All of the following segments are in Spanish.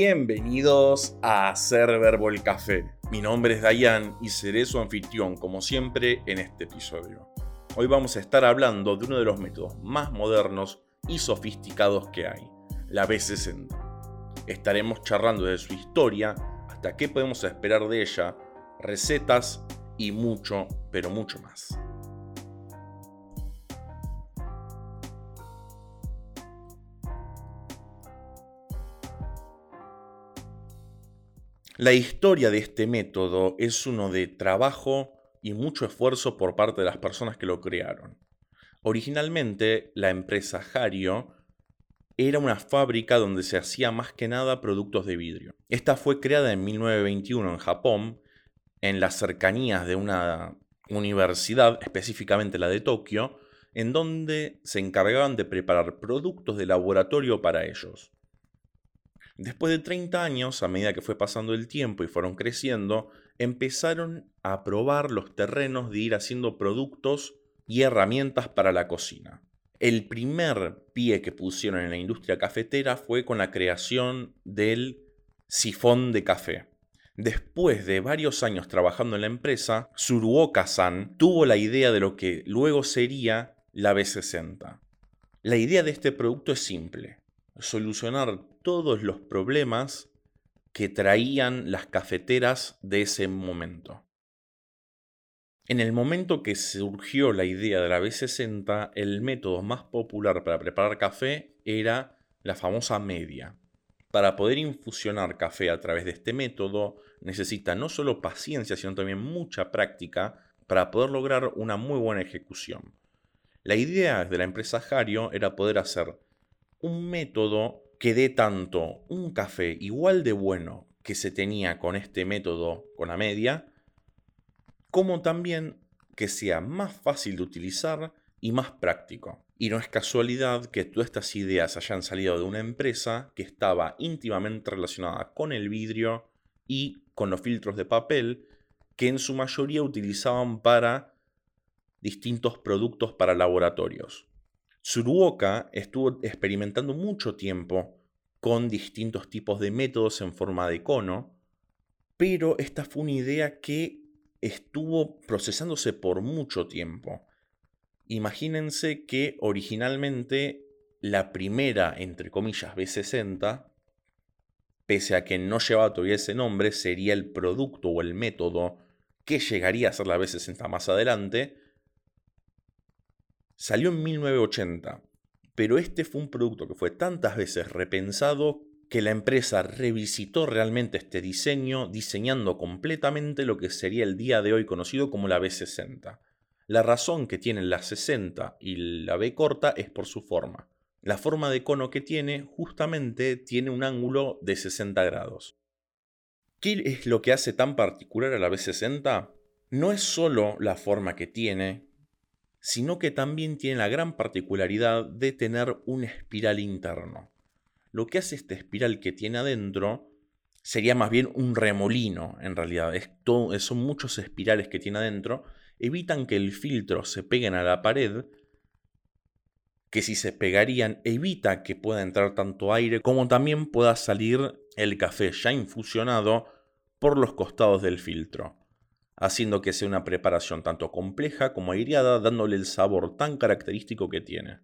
Bienvenidos a Hacer Verbo el Café. Mi nombre es Dayan y seré su anfitrión como siempre en este episodio. Hoy vamos a estar hablando de uno de los métodos más modernos y sofisticados que hay, la B60. Estaremos charlando de su historia, hasta qué podemos esperar de ella, recetas y mucho, pero mucho más. La historia de este método es uno de trabajo y mucho esfuerzo por parte de las personas que lo crearon. Originalmente, la empresa Hario era una fábrica donde se hacía más que nada productos de vidrio. Esta fue creada en 1921 en Japón, en las cercanías de una universidad, específicamente la de Tokio, en donde se encargaban de preparar productos de laboratorio para ellos. Después de 30 años, a medida que fue pasando el tiempo y fueron creciendo, empezaron a probar los terrenos de ir haciendo productos y herramientas para la cocina. El primer pie que pusieron en la industria cafetera fue con la creación del sifón de café. Después de varios años trabajando en la empresa, Suruoka-san tuvo la idea de lo que luego sería la B60. La idea de este producto es simple, solucionar todos los problemas que traían las cafeteras de ese momento. En el momento que surgió la idea de la B60, el método más popular para preparar café era la famosa media. Para poder infusionar café a través de este método necesita no solo paciencia, sino también mucha práctica para poder lograr una muy buena ejecución. La idea de la empresa Hario era poder hacer un método que dé tanto un café igual de bueno que se tenía con este método, con la media, como también que sea más fácil de utilizar y más práctico. Y no es casualidad que todas estas ideas hayan salido de una empresa que estaba íntimamente relacionada con el vidrio y con los filtros de papel que en su mayoría utilizaban para distintos productos para laboratorios. Tsuruoka estuvo experimentando mucho tiempo con distintos tipos de métodos en forma de cono, pero esta fue una idea que estuvo procesándose por mucho tiempo. Imagínense que originalmente la primera, entre comillas, B60, pese a que no llevaba todavía ese nombre, sería el producto o el método que llegaría a ser la B60 más adelante, Salió en 1980, pero este fue un producto que fue tantas veces repensado que la empresa revisitó realmente este diseño, diseñando completamente lo que sería el día de hoy conocido como la B60. La razón que tienen la 60 y la B corta es por su forma. La forma de cono que tiene justamente tiene un ángulo de 60 grados. ¿Qué es lo que hace tan particular a la B60? No es solo la forma que tiene, sino que también tiene la gran particularidad de tener un espiral interno. Lo que hace esta espiral que tiene adentro sería más bien un remolino, en realidad. son muchos espirales que tiene adentro, evitan que el filtro se peguen a la pared, que si se pegarían evita que pueda entrar tanto aire como también pueda salir el café ya infusionado por los costados del filtro haciendo que sea una preparación tanto compleja como aireada, dándole el sabor tan característico que tiene.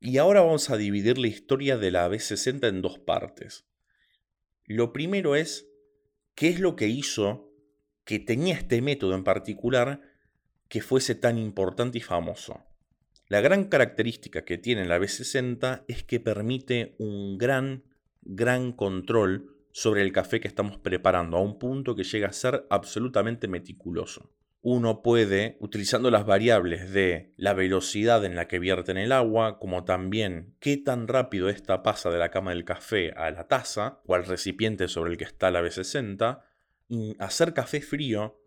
Y ahora vamos a dividir la historia de la B60 en dos partes. Lo primero es qué es lo que hizo que tenía este método en particular que fuese tan importante y famoso. La gran característica que tiene la B60 es que permite un gran, gran control sobre el café que estamos preparando, a un punto que llega a ser absolutamente meticuloso. Uno puede, utilizando las variables de la velocidad en la que vierten el agua, como también qué tan rápido esta pasa de la cama del café a la taza o al recipiente sobre el que está la B60, hacer café frío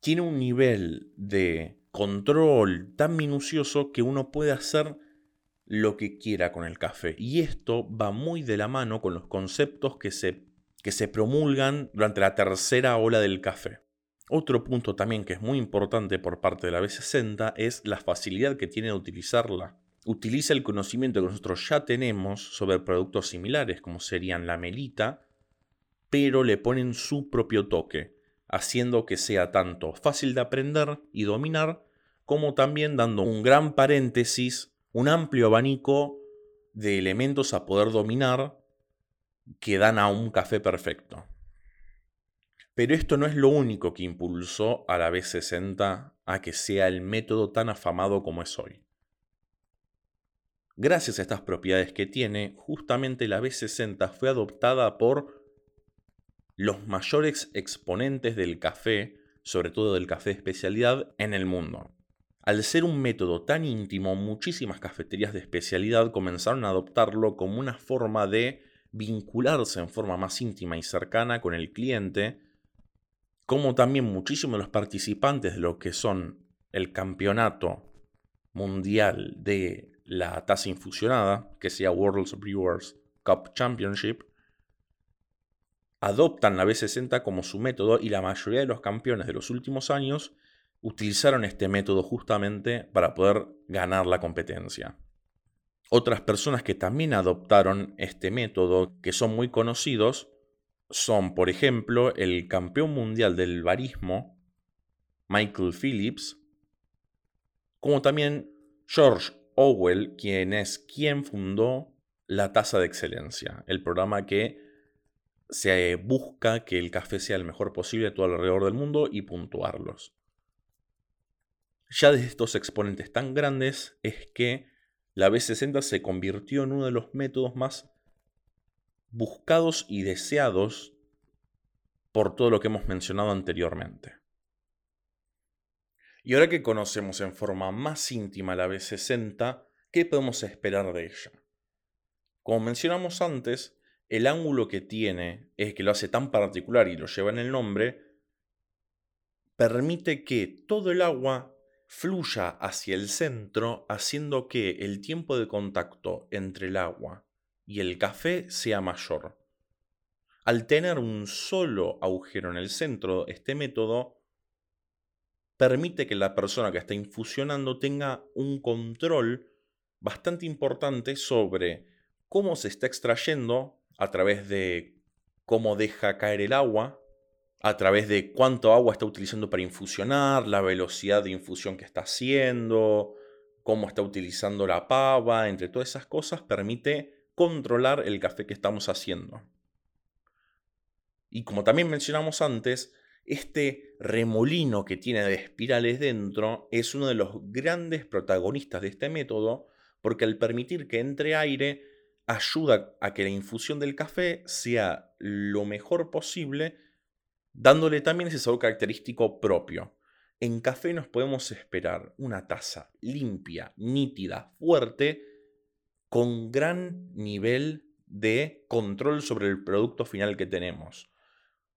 tiene un nivel de control tan minucioso que uno puede hacer lo que quiera con el café. Y esto va muy de la mano con los conceptos que se, que se promulgan durante la tercera ola del café. Otro punto también que es muy importante por parte de la B60 es la facilidad que tiene de utilizarla. utiliza el conocimiento que nosotros ya tenemos sobre productos similares, como serían la melita, pero le ponen su propio toque, haciendo que sea tanto fácil de aprender y dominar, como también dando un gran paréntesis, un amplio abanico de elementos a poder dominar que dan a un café perfecto. Pero esto no es lo único que impulsó a la B60 a que sea el método tan afamado como es hoy. Gracias a estas propiedades que tiene, justamente la B60 fue adoptada por los mayores exponentes del café, sobre todo del café especialidad, en el mundo. Al ser un método tan íntimo, muchísimas cafeterías de especialidad comenzaron a adoptarlo como una forma de vincularse en forma más íntima y cercana con el cliente, como también muchísimos de los participantes de lo que son el campeonato mundial de la taza infusionada, que sea World Brewers Cup Championship, adoptan la B60 como su método y la mayoría de los campeones de los últimos años utilizaron este método justamente para poder ganar la competencia. Otras personas que también adoptaron este método, que son muy conocidos, son, por ejemplo, el campeón mundial del barismo, Michael Phillips, como también George Owell, quien es quien fundó la Tasa de Excelencia, el programa que se busca que el café sea el mejor posible todo alrededor del mundo y puntuarlos. Ya de estos exponentes tan grandes es que la B60 se convirtió en uno de los métodos más buscados y deseados por todo lo que hemos mencionado anteriormente. Y ahora que conocemos en forma más íntima la B60, ¿qué podemos esperar de ella? Como mencionamos antes, el ángulo que tiene es que lo hace tan particular y lo lleva en el nombre, permite que todo el agua fluya hacia el centro, haciendo que el tiempo de contacto entre el agua y el café sea mayor. Al tener un solo agujero en el centro, este método permite que la persona que está infusionando tenga un control bastante importante sobre cómo se está extrayendo a través de cómo deja caer el agua a través de cuánto agua está utilizando para infusionar, la velocidad de infusión que está haciendo, cómo está utilizando la pava, entre todas esas cosas, permite controlar el café que estamos haciendo. Y como también mencionamos antes, este remolino que tiene de espirales dentro es uno de los grandes protagonistas de este método, porque al permitir que entre aire, ayuda a que la infusión del café sea lo mejor posible dándole también ese sabor característico propio. En café nos podemos esperar una taza limpia, nítida, fuerte, con gran nivel de control sobre el producto final que tenemos.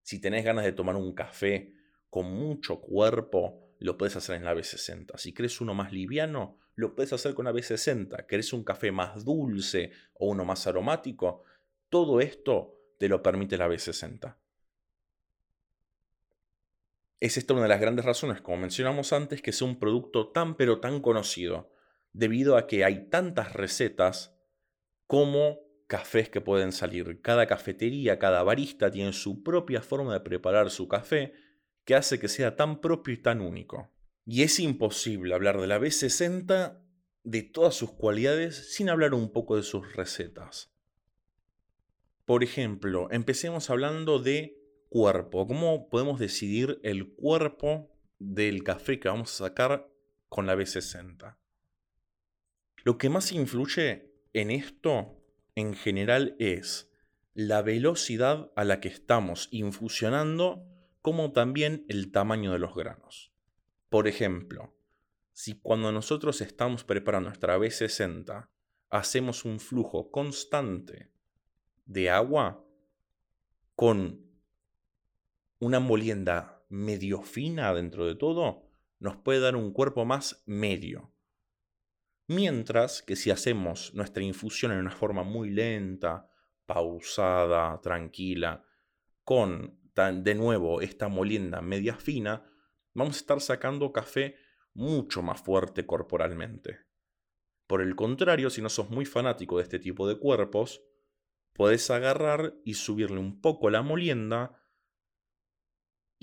Si tenés ganas de tomar un café con mucho cuerpo, lo puedes hacer en la B60. Si querés uno más liviano, lo puedes hacer con la B60. ¿Querés un café más dulce o uno más aromático? Todo esto te lo permite la B60. Es esta una de las grandes razones, como mencionamos antes, que sea un producto tan pero tan conocido, debido a que hay tantas recetas como cafés que pueden salir. Cada cafetería, cada barista tiene su propia forma de preparar su café que hace que sea tan propio y tan único. Y es imposible hablar de la B60 de todas sus cualidades sin hablar un poco de sus recetas. Por ejemplo, empecemos hablando de cuerpo. ¿Cómo podemos decidir el cuerpo del café que vamos a sacar con la B60? Lo que más influye en esto, en general, es la velocidad a la que estamos infusionando, como también el tamaño de los granos. Por ejemplo, si cuando nosotros estamos preparando nuestra B60 hacemos un flujo constante de agua con una molienda medio fina dentro de todo nos puede dar un cuerpo más medio. Mientras que si hacemos nuestra infusión en una forma muy lenta, pausada, tranquila, con de nuevo esta molienda media fina, vamos a estar sacando café mucho más fuerte corporalmente. Por el contrario, si no sos muy fanático de este tipo de cuerpos, podés agarrar y subirle un poco la molienda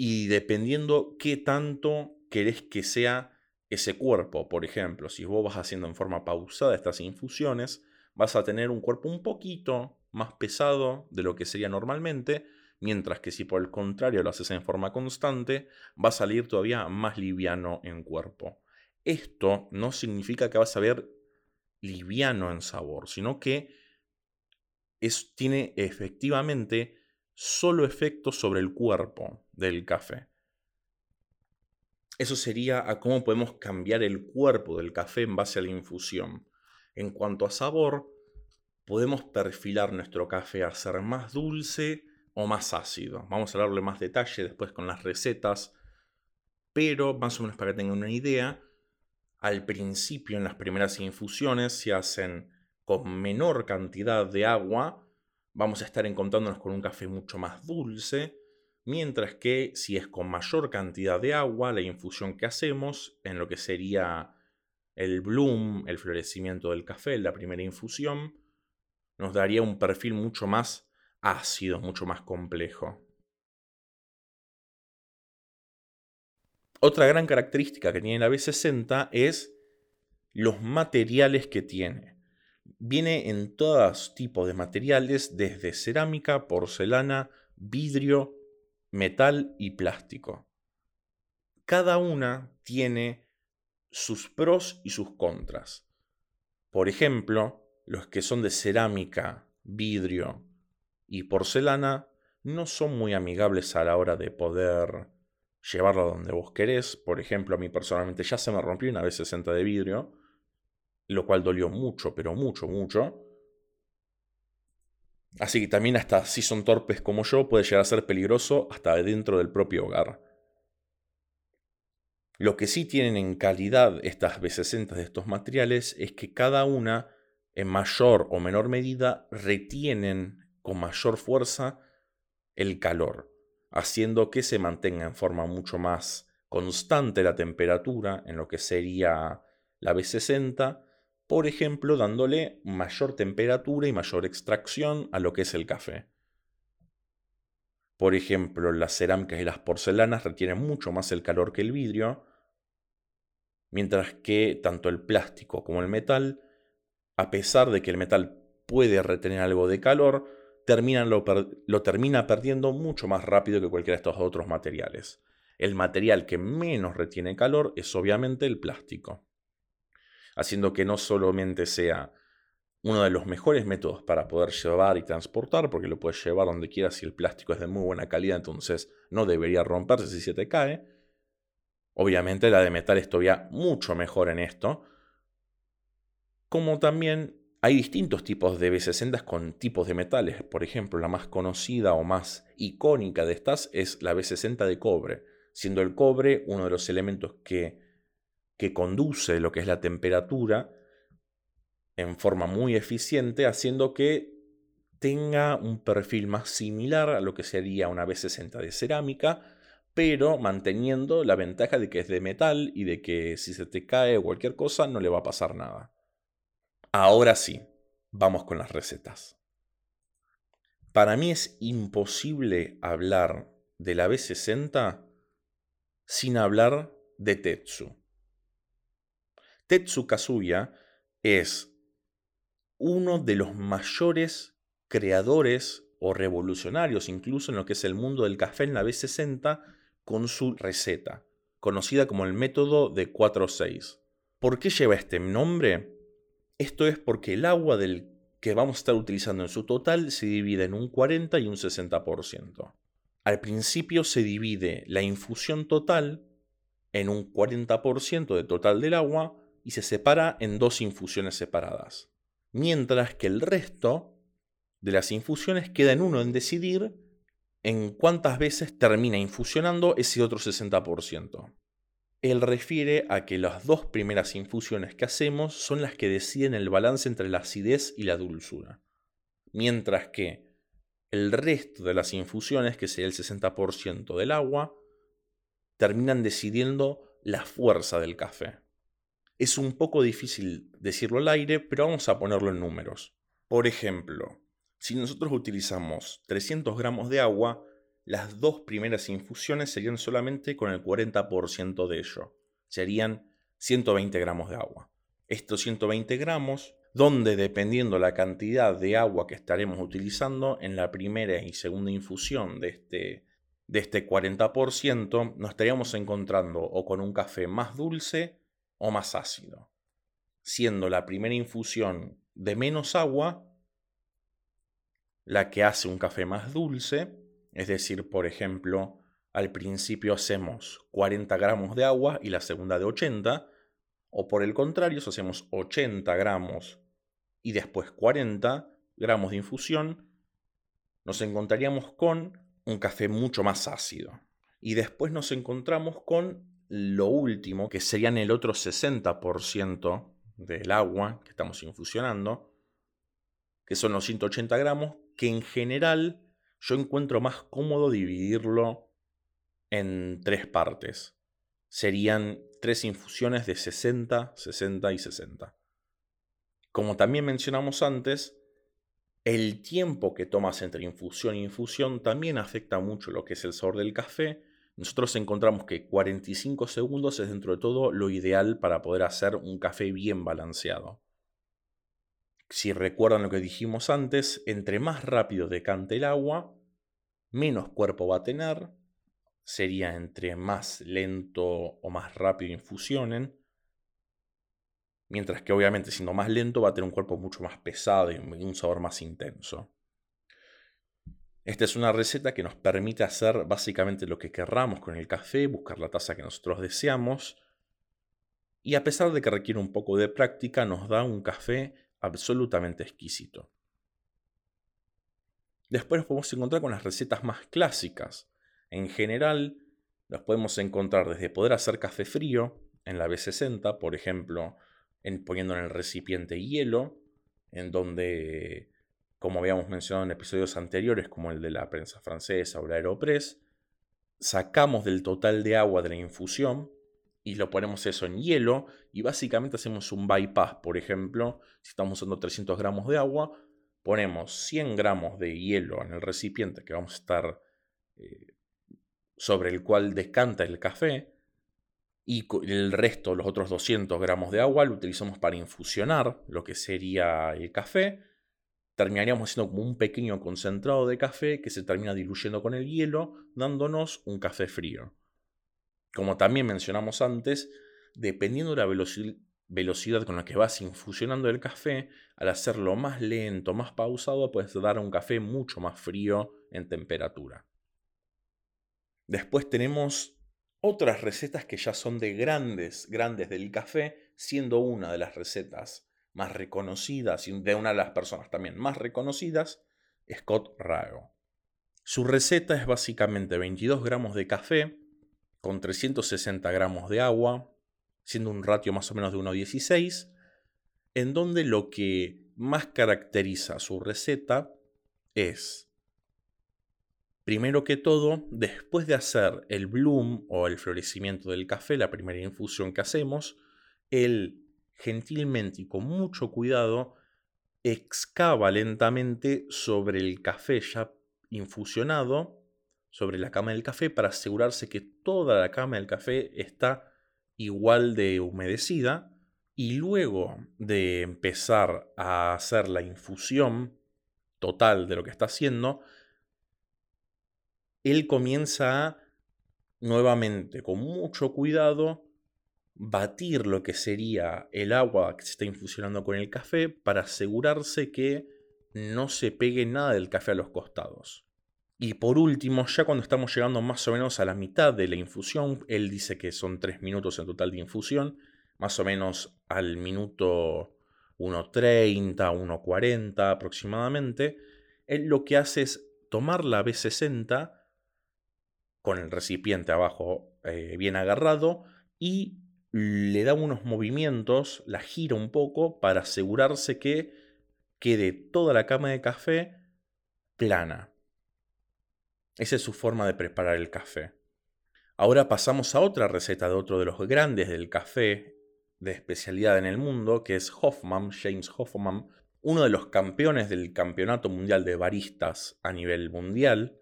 y dependiendo qué tanto querés que sea ese cuerpo, por ejemplo, si vos vas haciendo en forma pausada estas infusiones, vas a tener un cuerpo un poquito más pesado de lo que sería normalmente, mientras que si por el contrario lo haces en forma constante, va a salir todavía más liviano en cuerpo. Esto no significa que vas a ver liviano en sabor, sino que es, tiene efectivamente solo efecto sobre el cuerpo del café. Eso sería a cómo podemos cambiar el cuerpo del café en base a la infusión. En cuanto a sabor, podemos perfilar nuestro café a ser más dulce o más ácido. Vamos a darle más detalle después con las recetas, pero más o menos para que tengan una idea, al principio en las primeras infusiones se hacen con menor cantidad de agua, vamos a estar encontrándonos con un café mucho más dulce, mientras que si es con mayor cantidad de agua, la infusión que hacemos en lo que sería el bloom, el florecimiento del café, la primera infusión, nos daría un perfil mucho más ácido, mucho más complejo. Otra gran característica que tiene la B60 es los materiales que tiene. Viene en todos tipos de materiales, desde cerámica, porcelana, vidrio, metal y plástico. Cada una tiene sus pros y sus contras. Por ejemplo, los que son de cerámica, vidrio y porcelana no son muy amigables a la hora de poder llevarlo donde vos querés. Por ejemplo, a mí personalmente ya se me rompió una vez 60 de vidrio, lo cual dolió mucho, pero mucho, mucho. Así que también hasta si son torpes como yo, puede llegar a ser peligroso hasta dentro del propio hogar. Lo que sí tienen en calidad estas B60 de estos materiales es que cada una, en mayor o menor medida, retienen con mayor fuerza el calor, haciendo que se mantenga en forma mucho más constante la temperatura en lo que sería la B60 por ejemplo, dándole mayor temperatura y mayor extracción a lo que es el café. Por ejemplo, las cerámicas y las porcelanas retienen mucho más el calor que el vidrio, mientras que tanto el plástico como el metal, a pesar de que el metal puede retener algo de calor, lo, lo termina perdiendo mucho más rápido que cualquiera de estos otros materiales. El material que menos retiene calor es obviamente el plástico haciendo que no solamente sea uno de los mejores métodos para poder llevar y transportar, porque lo puedes llevar donde quieras si el plástico es de muy buena calidad, entonces no debería romperse si se te cae. Obviamente la de metal es todavía mucho mejor en esto. Como también hay distintos tipos de B60 con tipos de metales. Por ejemplo, la más conocida o más icónica de estas es la B60 de cobre, siendo el cobre uno de los elementos que que conduce lo que es la temperatura en forma muy eficiente, haciendo que tenga un perfil más similar a lo que sería una B60 de cerámica, pero manteniendo la ventaja de que es de metal y de que si se te cae o cualquier cosa no le va a pasar nada. Ahora sí, vamos con las recetas. Para mí es imposible hablar de la B60 sin hablar de Tetsu. Tetsu Kazuya es uno de los mayores creadores o revolucionarios incluso en lo que es el mundo del café en la B60 con su receta, conocida como el método de 4-6. ¿Por qué lleva este nombre? Esto es porque el agua del que vamos a estar utilizando en su total se divide en un 40 y un 60%. Al principio se divide la infusión total en un 40% de total del agua y se separa en dos infusiones separadas. Mientras que el resto de las infusiones queda en uno en decidir en cuántas veces termina infusionando ese otro 60%. Él refiere a que las dos primeras infusiones que hacemos son las que deciden el balance entre la acidez y la dulzura. Mientras que el resto de las infusiones, que sería el 60% del agua, terminan decidiendo la fuerza del café. Es un poco difícil decirlo al aire, pero vamos a ponerlo en números. Por ejemplo, si nosotros utilizamos 300 gramos de agua, las dos primeras infusiones serían solamente con el 40% de ello. Serían 120 gramos de agua. Estos 120 gramos, donde dependiendo la cantidad de agua que estaremos utilizando en la primera y segunda infusión de este, de este 40%, nos estaríamos encontrando o con un café más dulce o más ácido, siendo la primera infusión de menos agua la que hace un café más dulce, es decir, por ejemplo, al principio hacemos 40 gramos de agua y la segunda de 80, o por el contrario, si hacemos 80 gramos y después 40 gramos de infusión, nos encontraríamos con un café mucho más ácido. Y después nos encontramos con lo último, que serían el otro 60% del agua que estamos infusionando, que son los 180 gramos, que en general yo encuentro más cómodo dividirlo en tres partes. Serían tres infusiones de 60, 60 y 60. Como también mencionamos antes, el tiempo que tomas entre infusión e infusión también afecta mucho lo que es el sabor del café nosotros encontramos que 45 segundos es dentro de todo lo ideal para poder hacer un café bien balanceado. Si recuerdan lo que dijimos antes, entre más rápido decante el agua, menos cuerpo va a tener, sería entre más lento o más rápido infusionen, mientras que obviamente siendo más lento va a tener un cuerpo mucho más pesado y un sabor más intenso. Esta es una receta que nos permite hacer básicamente lo que querramos con el café, buscar la taza que nosotros deseamos. Y a pesar de que requiere un poco de práctica, nos da un café absolutamente exquisito. Después nos podemos encontrar con las recetas más clásicas. En general, las podemos encontrar desde poder hacer café frío en la B60, por ejemplo, en, poniendo en el recipiente hielo, en donde como habíamos mencionado en episodios anteriores, como el de la prensa francesa o la Aeropress, sacamos del total de agua de la infusión y lo ponemos eso en hielo y básicamente hacemos un bypass. Por ejemplo, si estamos usando 300 gramos de agua, ponemos 100 gramos de hielo en el recipiente que vamos a estar eh, sobre el cual descanta el café y el resto, los otros 200 gramos de agua, lo utilizamos para infusionar lo que sería el café terminaríamos haciendo como un pequeño concentrado de café que se termina diluyendo con el hielo, dándonos un café frío. Como también mencionamos antes, dependiendo de la velocidad con la que vas infusionando el café, al hacerlo más lento, más pausado, puedes dar un café mucho más frío en temperatura. Después tenemos otras recetas que ya son de grandes, grandes del café, siendo una de las recetas más reconocidas y de una de las personas también más reconocidas, Scott Rago. Su receta es básicamente 22 gramos de café con 360 gramos de agua, siendo un ratio más o menos de 1,16, en donde lo que más caracteriza su receta es, primero que todo, después de hacer el bloom o el florecimiento del café, la primera infusión que hacemos, el gentilmente y con mucho cuidado, excava lentamente sobre el café ya infusionado, sobre la cama del café, para asegurarse que toda la cama del café está igual de humedecida. Y luego de empezar a hacer la infusión total de lo que está haciendo, él comienza a, nuevamente, con mucho cuidado, batir lo que sería el agua que se está infusionando con el café para asegurarse que no se pegue nada del café a los costados. Y por último, ya cuando estamos llegando más o menos a la mitad de la infusión, él dice que son 3 minutos en total de infusión, más o menos al minuto 1.30, 1.40 aproximadamente, él lo que hace es tomar la B60 con el recipiente abajo eh, bien agarrado y le da unos movimientos, la gira un poco para asegurarse que quede toda la cama de café plana. Esa es su forma de preparar el café. Ahora pasamos a otra receta de otro de los grandes del café de especialidad en el mundo, que es Hoffman, James Hoffman, uno de los campeones del Campeonato Mundial de Baristas a nivel mundial,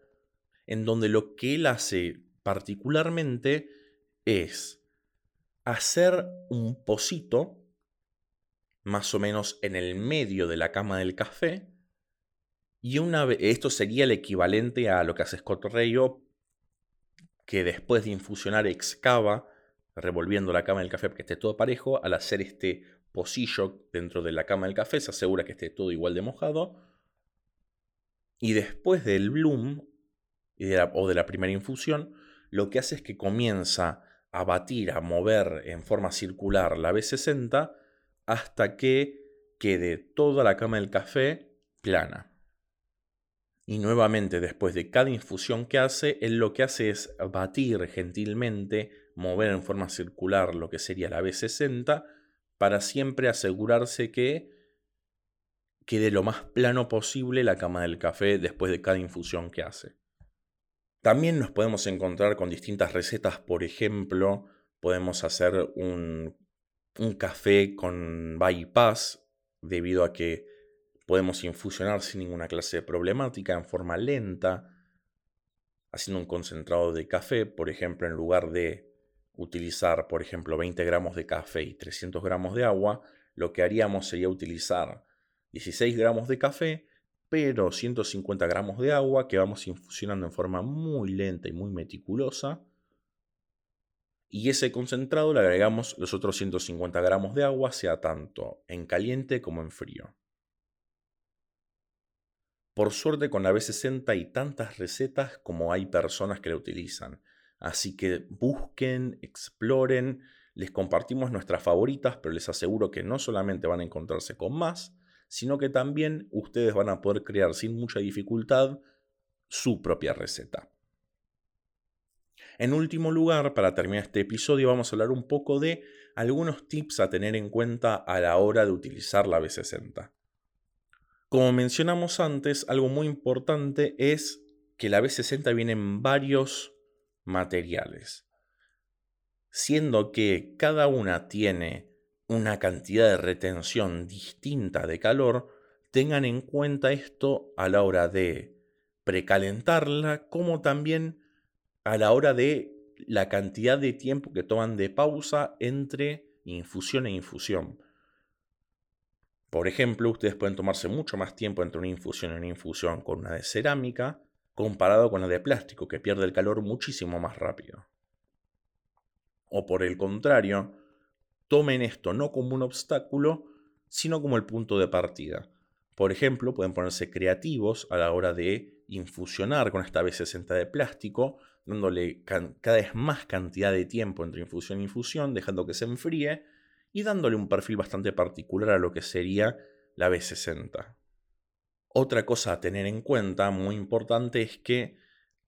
en donde lo que él hace particularmente es hacer un pocito, más o menos en el medio de la cama del café, y una esto sería el equivalente a lo que hace Scott Rayo, que después de infusionar excava, revolviendo la cama del café para que esté todo parejo, al hacer este pocillo dentro de la cama del café, se asegura que esté todo igual de mojado. Y después del bloom o de la primera infusión, lo que hace es que comienza a batir, a mover en forma circular la B60 hasta que quede toda la cama del café plana. Y nuevamente, después de cada infusión que hace, él lo que hace es batir gentilmente, mover en forma circular lo que sería la B60, para siempre asegurarse que quede lo más plano posible la cama del café después de cada infusión que hace. También nos podemos encontrar con distintas recetas, por ejemplo, podemos hacer un, un café con bypass, debido a que Podemos infusionar sin ninguna clase de problemática en forma lenta, haciendo un concentrado de café, por ejemplo, en lugar de utilizar, por ejemplo, 20 gramos de café y 300 gramos de agua, lo que haríamos sería utilizar 16 gramos de café, pero 150 gramos de agua que vamos infusionando en forma muy lenta y muy meticulosa. Y ese concentrado le agregamos los otros 150 gramos de agua, sea tanto en caliente como en frío. Por suerte con la B60 hay tantas recetas como hay personas que la utilizan. Así que busquen, exploren, les compartimos nuestras favoritas, pero les aseguro que no solamente van a encontrarse con más, sino que también ustedes van a poder crear sin mucha dificultad su propia receta. En último lugar, para terminar este episodio, vamos a hablar un poco de algunos tips a tener en cuenta a la hora de utilizar la B60. Como mencionamos antes, algo muy importante es que la B60 viene en varios materiales, siendo que cada una tiene una cantidad de retención distinta de calor, tengan en cuenta esto a la hora de precalentarla, como también a la hora de la cantidad de tiempo que toman de pausa entre infusión e infusión. Por ejemplo, ustedes pueden tomarse mucho más tiempo entre una infusión y una infusión con una de cerámica comparado con la de plástico, que pierde el calor muchísimo más rápido. O por el contrario, tomen esto no como un obstáculo, sino como el punto de partida. Por ejemplo, pueden ponerse creativos a la hora de infusionar con esta B60 de plástico, dándole cada vez más cantidad de tiempo entre infusión e infusión, dejando que se enfríe y dándole un perfil bastante particular a lo que sería la B60. Otra cosa a tener en cuenta, muy importante, es que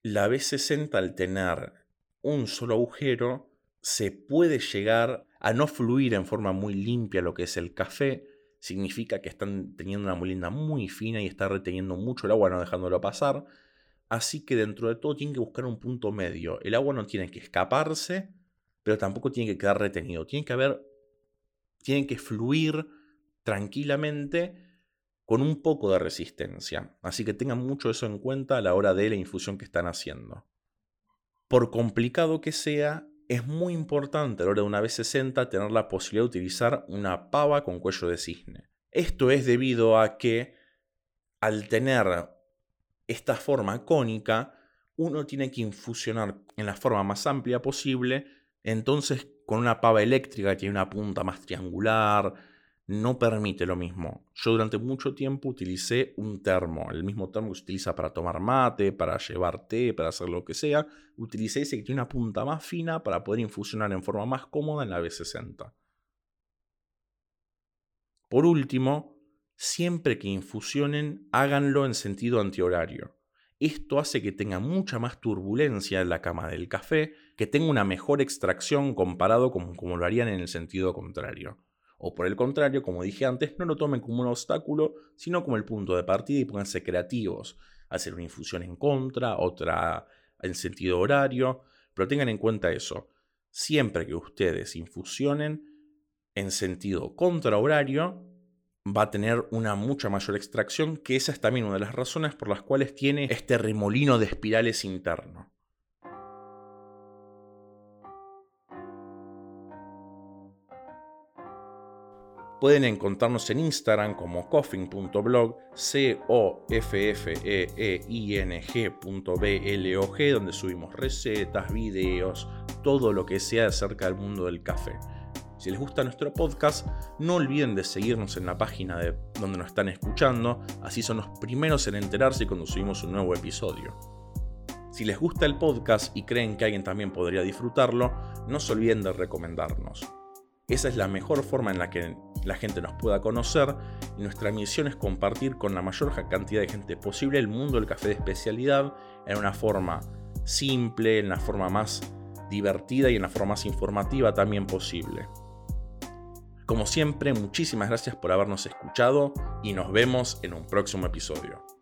la B60 al tener un solo agujero, se puede llegar a no fluir en forma muy limpia lo que es el café. Significa que están teniendo una molienda muy fina y está reteniendo mucho el agua, no dejándolo pasar. Así que dentro de todo tienen que buscar un punto medio. El agua no tiene que escaparse, pero tampoco tiene que quedar retenido. Tiene que haber tienen que fluir tranquilamente con un poco de resistencia. Así que tengan mucho eso en cuenta a la hora de la infusión que están haciendo. Por complicado que sea, es muy importante a la hora de una B60 tener la posibilidad de utilizar una pava con cuello de cisne. Esto es debido a que al tener esta forma cónica, uno tiene que infusionar en la forma más amplia posible, entonces con una pava eléctrica que tiene una punta más triangular, no permite lo mismo. Yo durante mucho tiempo utilicé un termo, el mismo termo que se utiliza para tomar mate, para llevar té, para hacer lo que sea. Utilicé ese que tiene una punta más fina para poder infusionar en forma más cómoda en la B60. Por último, siempre que infusionen, háganlo en sentido antihorario. Esto hace que tenga mucha más turbulencia en la cama del café, que tenga una mejor extracción comparado con como lo harían en el sentido contrario. O por el contrario, como dije antes, no lo tomen como un obstáculo, sino como el punto de partida y pónganse creativos. Hacer una infusión en contra, otra en sentido horario, pero tengan en cuenta eso. Siempre que ustedes infusionen, en sentido contrahorario va a tener una mucha mayor extracción, que esa es también una de las razones por las cuales tiene este remolino de espirales interno. Pueden encontrarnos en Instagram como coffin.blog, c o f f e e i n g.blog, donde subimos recetas, videos, todo lo que sea acerca del mundo del café. Si les gusta nuestro podcast, no olviden de seguirnos en la página de donde nos están escuchando, así son los primeros en enterarse cuando subimos un nuevo episodio. Si les gusta el podcast y creen que alguien también podría disfrutarlo, no se olviden de recomendarnos. Esa es la mejor forma en la que la gente nos pueda conocer y nuestra misión es compartir con la mayor cantidad de gente posible el mundo del café de especialidad en una forma simple, en la forma más divertida y en la forma más informativa también posible. Como siempre, muchísimas gracias por habernos escuchado y nos vemos en un próximo episodio.